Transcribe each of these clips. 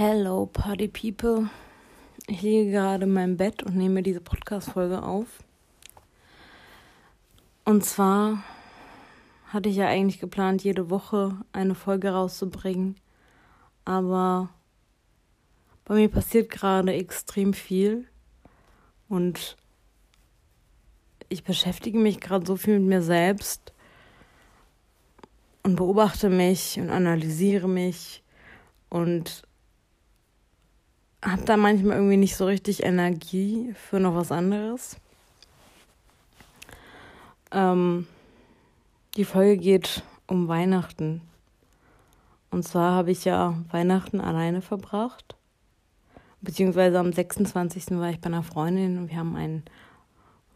Hello, Party People. Ich liege gerade in meinem Bett und nehme diese Podcast-Folge auf. Und zwar hatte ich ja eigentlich geplant, jede Woche eine Folge rauszubringen. Aber bei mir passiert gerade extrem viel. Und ich beschäftige mich gerade so viel mit mir selbst und beobachte mich und analysiere mich und habe da manchmal irgendwie nicht so richtig Energie für noch was anderes. Ähm, die Folge geht um Weihnachten. Und zwar habe ich ja Weihnachten alleine verbracht. Beziehungsweise am 26. war ich bei einer Freundin und wir haben einen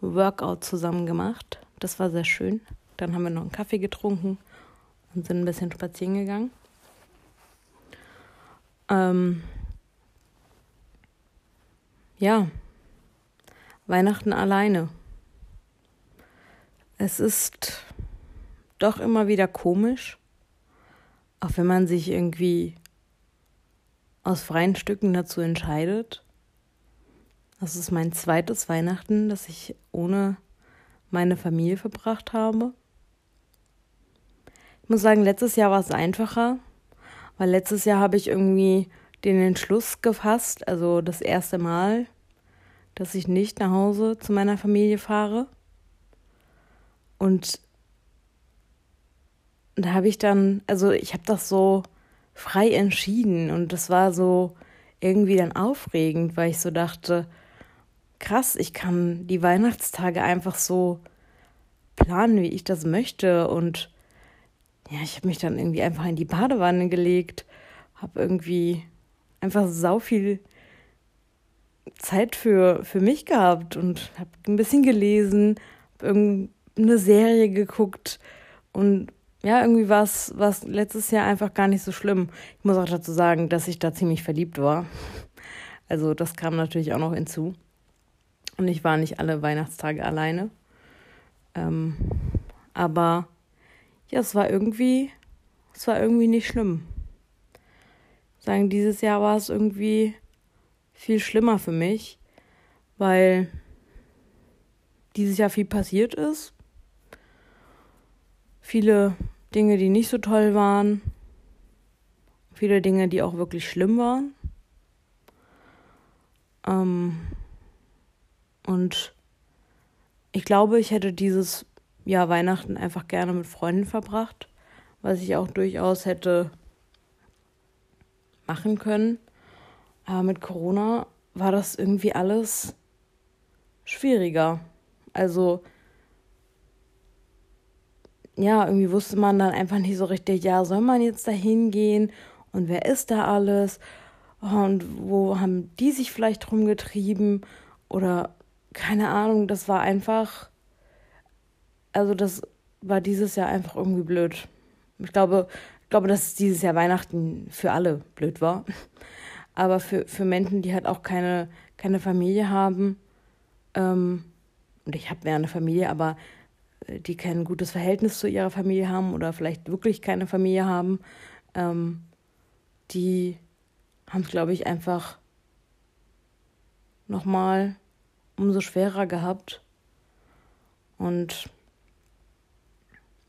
Workout zusammen gemacht. Das war sehr schön. Dann haben wir noch einen Kaffee getrunken und sind ein bisschen spazieren gegangen. Ähm, ja, Weihnachten alleine. Es ist doch immer wieder komisch, auch wenn man sich irgendwie aus freien Stücken dazu entscheidet. Das ist mein zweites Weihnachten, das ich ohne meine Familie verbracht habe. Ich muss sagen, letztes Jahr war es einfacher, weil letztes Jahr habe ich irgendwie den Entschluss gefasst, also das erste Mal, dass ich nicht nach Hause zu meiner Familie fahre. Und da habe ich dann, also ich habe das so frei entschieden und das war so irgendwie dann aufregend, weil ich so dachte, krass, ich kann die Weihnachtstage einfach so planen, wie ich das möchte und ja, ich habe mich dann irgendwie einfach in die Badewanne gelegt, habe irgendwie einfach sau viel Zeit für, für mich gehabt und habe ein bisschen gelesen, habe irgendeine Serie geguckt und ja, irgendwie war es letztes Jahr einfach gar nicht so schlimm. Ich muss auch dazu sagen, dass ich da ziemlich verliebt war. Also das kam natürlich auch noch hinzu. Und ich war nicht alle Weihnachtstage alleine. Ähm, aber ja, es war irgendwie, es war irgendwie nicht schlimm. Sagen, dieses Jahr war es irgendwie viel schlimmer für mich, weil dieses Jahr viel passiert ist. Viele Dinge, die nicht so toll waren. Viele Dinge, die auch wirklich schlimm waren. Ähm und ich glaube, ich hätte dieses Jahr Weihnachten einfach gerne mit Freunden verbracht, was ich auch durchaus hätte machen können. Aber mit Corona war das irgendwie alles schwieriger. Also, ja, irgendwie wusste man dann einfach nicht so richtig, ja, soll man jetzt da hingehen und wer ist da alles und wo haben die sich vielleicht rumgetrieben oder keine Ahnung, das war einfach, also das war dieses Jahr einfach irgendwie blöd. Ich glaube, glaube, dass dieses Jahr Weihnachten für alle blöd war. Aber für, für Menschen, die halt auch keine, keine Familie haben, ähm, und ich habe ja eine Familie, aber äh, die kein gutes Verhältnis zu ihrer Familie haben oder vielleicht wirklich keine Familie haben, ähm, die haben es, glaube ich, einfach nochmal umso schwerer gehabt. Und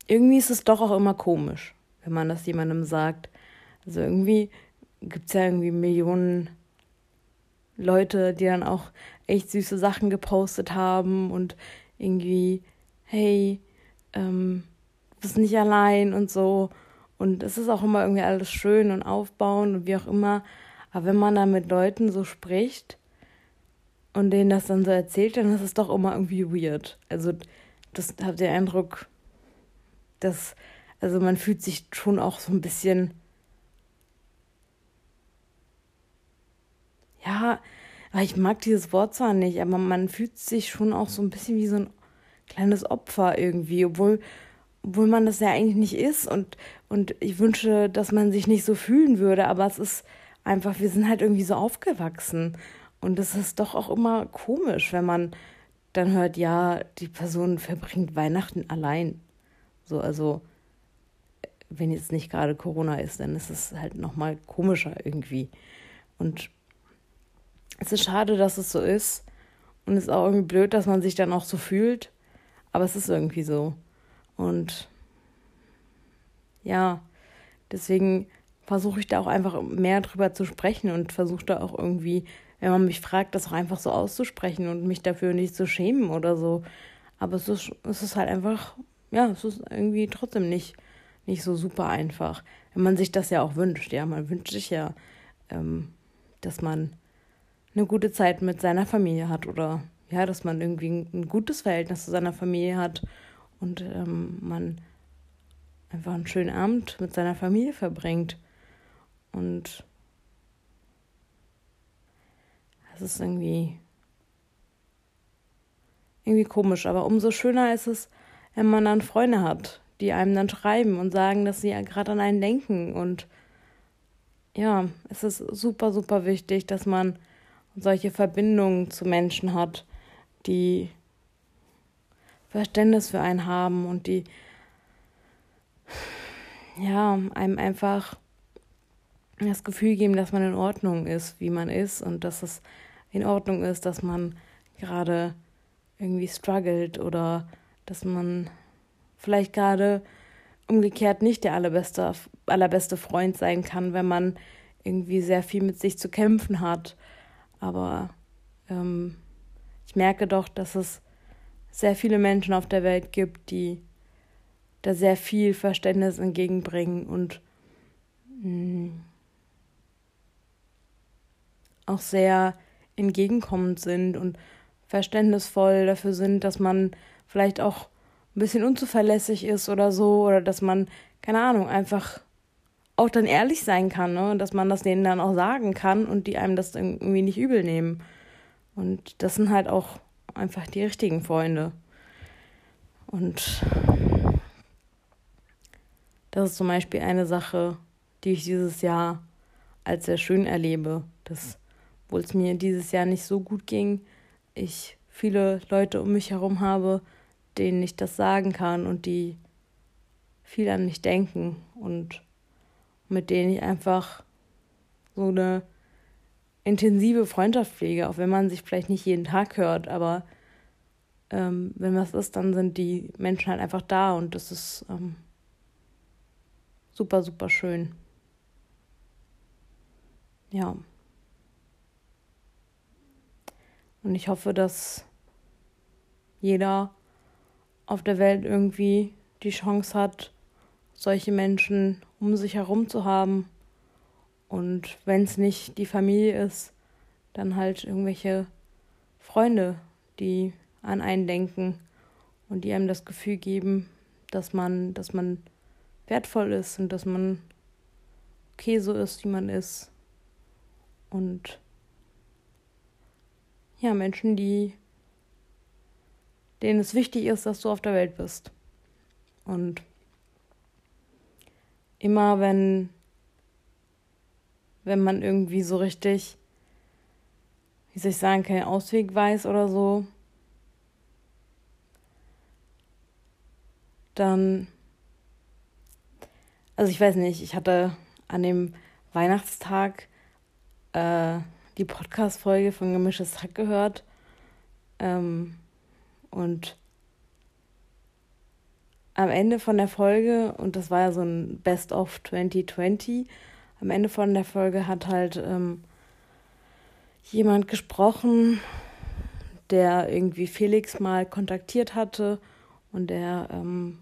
irgendwie ist es doch auch immer komisch, wenn man das jemandem sagt. Also irgendwie gibt es ja irgendwie Millionen Leute, die dann auch echt süße Sachen gepostet haben und irgendwie, hey, ähm, du bist nicht allein und so. Und es ist auch immer irgendwie alles schön und aufbauend und wie auch immer. Aber wenn man dann mit Leuten so spricht und denen das dann so erzählt, dann ist es doch immer irgendwie weird. Also, das habt ihr Eindruck, dass, also man fühlt sich schon auch so ein bisschen ja, ich mag dieses Wort zwar nicht, aber man fühlt sich schon auch so ein bisschen wie so ein kleines Opfer irgendwie, obwohl, obwohl man das ja eigentlich nicht ist. Und, und ich wünsche, dass man sich nicht so fühlen würde, aber es ist einfach, wir sind halt irgendwie so aufgewachsen. Und es ist doch auch immer komisch, wenn man dann hört, ja, die Person verbringt Weihnachten allein. So, also, wenn jetzt nicht gerade Corona ist, dann ist es halt nochmal komischer irgendwie. Und es ist schade, dass es so ist. Und es ist auch irgendwie blöd, dass man sich dann auch so fühlt. Aber es ist irgendwie so. Und ja, deswegen versuche ich da auch einfach mehr drüber zu sprechen und versuche da auch irgendwie, wenn man mich fragt, das auch einfach so auszusprechen und mich dafür nicht zu schämen oder so. Aber es ist, es ist halt einfach, ja, es ist irgendwie trotzdem nicht, nicht so super einfach. Wenn man sich das ja auch wünscht, ja, man wünscht sich ja, ähm, dass man eine gute Zeit mit seiner Familie hat oder ja, dass man irgendwie ein, gutes Verhältnis zu seiner Familie hat und ähm, man einfach einen schönen Abend mit seiner Familie verbringt. Und es ist irgendwie irgendwie komisch, aber umso schöner ist es, wenn man dann Freunde hat, die einem dann schreiben und sagen, dass sie ja gerade an einen denken. Und ja, es ist super, super wichtig, dass man solche Verbindungen zu Menschen hat, die Verständnis für einen haben und die ja, einem einfach das Gefühl geben, dass man in Ordnung ist, wie man ist und dass es in Ordnung ist, dass man gerade irgendwie struggelt oder dass man vielleicht gerade umgekehrt nicht der allerbeste, allerbeste Freund sein kann, wenn man irgendwie sehr viel mit sich zu kämpfen hat. Aber ähm, ich merke doch, dass es sehr viele Menschen auf der Welt gibt, die da sehr viel Verständnis entgegenbringen und mh, mm, auch sehr entgegenkommend sind und verständnisvoll dafür sind, dass man vielleicht auch ein bisschen unzuverlässig ist oder so oder dass man, keine Ahnung, einfach auch dann ehrlich sein kann, ne? dass man das denen dann auch sagen kann und die einem das irgendwie nicht übel nehmen. Und das sind halt auch einfach die richtigen Freunde. Und das ist zum Beispiel eine Sache, die ich dieses Jahr als sehr schön erlebe, dass, obwohl es mir dieses Jahr nicht so gut ging, ich viele Leute um mich herum habe, denen ich das sagen kann und die viel an mich denken und mit denen ich einfach so eine intensive Freundschaft pflege, auch wenn man sich vielleicht nicht jeden Tag hört, aber ähm, wenn was ist, dann sind die Menschen halt einfach da und das ist ähm, super, super schön. Ja. Und ich hoffe, dass jeder auf der Welt irgendwie die Chance hat, solche Menschen um sich herum zu haben. Und wenn es nicht die Familie ist, dann halt irgendwelche Freunde, die an einen denken und die einem das Gefühl geben, dass man, dass man wertvoll ist und dass man okay so ist, wie man ist. Und ja, Menschen, die denen es wichtig ist, dass du auf der Welt bist. Und immer wenn, wenn man irgendwie so richtig, wie soll ich sagen, keinen Ausweg weiß oder so, dann, also ich weiß nicht, ich hatte an dem Weihnachtstag äh, die Podcast-Folge von Gemischtes Hack gehört ähm, und am Ende von der Folge, und das war ja so ein Best of 2020, am Ende von der Folge hat halt ähm, jemand gesprochen, der irgendwie Felix mal kontaktiert hatte und der ähm,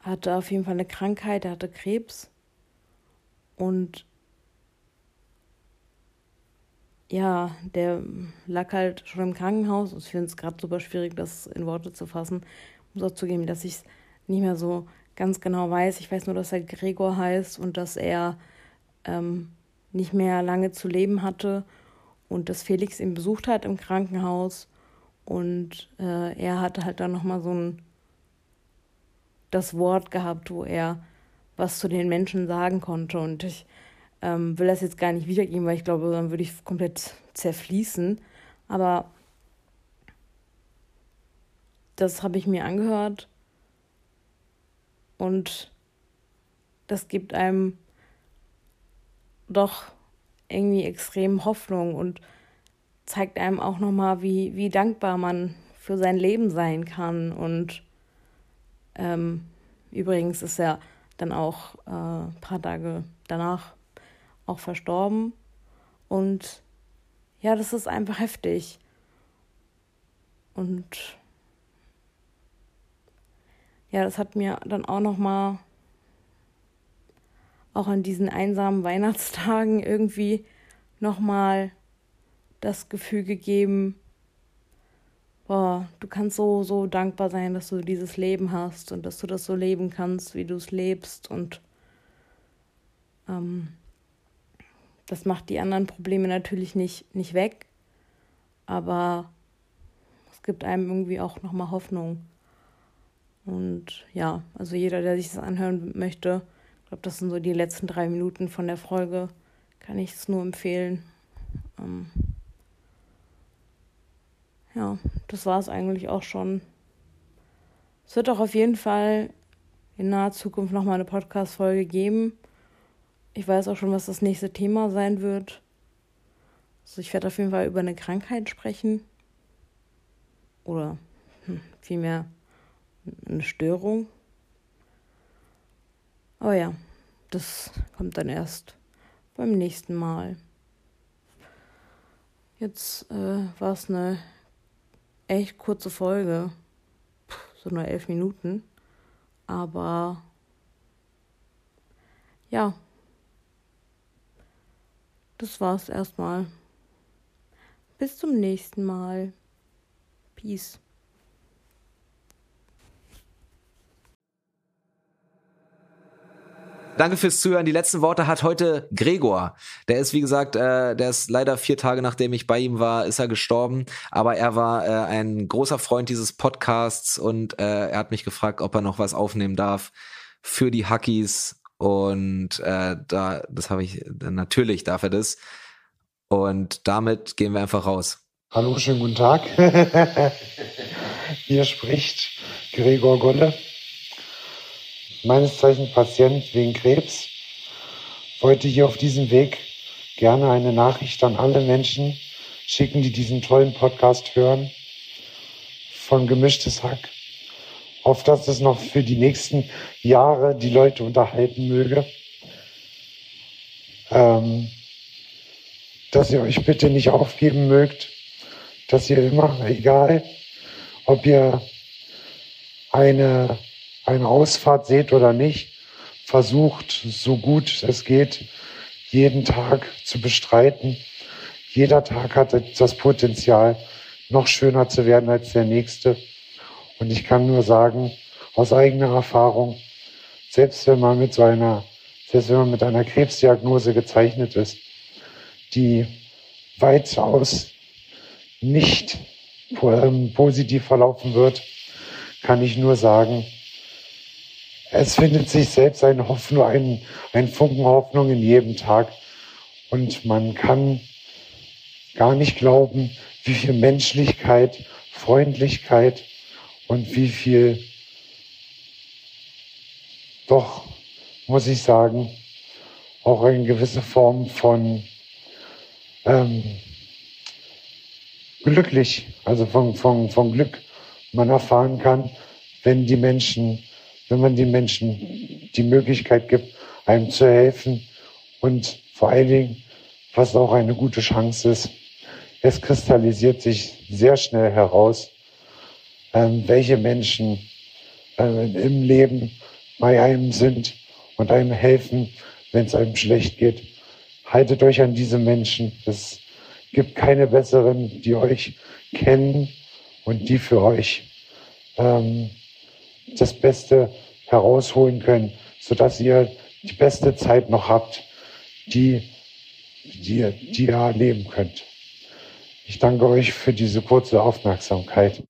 hatte auf jeden Fall eine Krankheit, er hatte Krebs. Und ja, der lag halt schon im Krankenhaus. Ich finde es gerade super schwierig, das in Worte zu fassen. Ich muss auch zugeben, dass ich es nicht mehr so ganz genau weiß. Ich weiß nur, dass er Gregor heißt und dass er ähm, nicht mehr lange zu leben hatte und dass Felix ihn besucht hat im Krankenhaus und äh, er hatte halt dann nochmal so ein das Wort gehabt, wo er was zu den Menschen sagen konnte und ich ähm, will das jetzt gar nicht wiedergeben, weil ich glaube, dann würde ich komplett zerfließen. Aber das habe ich mir angehört und das gibt einem doch irgendwie extrem Hoffnung und zeigt einem auch nochmal, wie, wie dankbar man für sein Leben sein kann. Und ähm, übrigens ist er dann auch äh, ein paar Tage danach auch verstorben. Und ja, das ist einfach heftig. Und ja, das hat mir dann auch noch mal auch an diesen einsamen Weihnachtstagen irgendwie noch mal das Gefühl gegeben, boah, du kannst so so dankbar sein, dass du dieses Leben hast und dass du das so leben kannst, wie du es lebst und ähm, das macht die anderen Probleme natürlich nicht, nicht weg, aber es gibt einem irgendwie auch nochmal Hoffnung. Und ja, also jeder, der sich das anhören möchte, ich glaube, das sind so die letzten drei Minuten von der Folge, kann ich es nur empfehlen. Ähm ja, das war es eigentlich auch schon. Es wird auch auf jeden Fall in naher Zukunft nochmal eine Podcast-Folge geben ich weiß auch schon, was das nächste Thema sein wird. Also ich werde auf jeden Fall über eine Krankheit sprechen. Oder hm, vielmehr eine Störung. Aber ja, das kommt dann erst beim nächsten Mal. Jetzt äh, war es eine echt kurze Folge. Puh, so nur elf Minuten. Aber ja, das war's erstmal. Bis zum nächsten Mal. Peace. Danke fürs Zuhören. Die letzten Worte hat heute Gregor. Der ist, wie gesagt, äh, der ist leider vier Tage nachdem ich bei ihm war, ist er gestorben. Aber er war äh, ein großer Freund dieses Podcasts und äh, er hat mich gefragt, ob er noch was aufnehmen darf für die Hackies und äh, da, das habe ich, natürlich darf er das. Und damit gehen wir einfach raus. Hallo, schönen guten Tag. Hier spricht Gregor Golle, meines Zeichen Patient wegen Krebs. Wollte hier auf diesem Weg gerne eine Nachricht an alle Menschen schicken, die diesen tollen Podcast hören. Von Gemischtes Hack auf dass es noch für die nächsten Jahre die Leute unterhalten möge. Ähm, dass ihr euch bitte nicht aufgeben mögt, dass ihr immer, egal ob ihr eine, eine Ausfahrt seht oder nicht, versucht, so gut es geht, jeden Tag zu bestreiten. Jeder Tag hat das Potenzial, noch schöner zu werden als der nächste. Und ich kann nur sagen, aus eigener Erfahrung, selbst wenn man mit so einer, selbst wenn man mit einer Krebsdiagnose gezeichnet ist, die weitaus nicht ähm, positiv verlaufen wird, kann ich nur sagen, es findet sich selbst eine Hoffnung, ein, ein Funken Hoffnung in jedem Tag. Und man kann gar nicht glauben, wie viel Menschlichkeit, Freundlichkeit, und wie viel? Doch, muss ich sagen, auch eine gewisse Form von ähm, glücklich, also von, von, von Glück man erfahren kann, wenn die Menschen, wenn man den Menschen die Möglichkeit gibt, einem zu helfen und vor allen Dingen, was auch eine gute Chance ist, es kristallisiert sich sehr schnell heraus, welche Menschen äh, im Leben bei einem sind und einem helfen, wenn es einem schlecht geht. Haltet euch an diese Menschen. Es gibt keine besseren, die euch kennen und die für euch ähm, das Beste herausholen können, sodass ihr die beste Zeit noch habt, die, die, die ihr erleben könnt. Ich danke euch für diese kurze Aufmerksamkeit.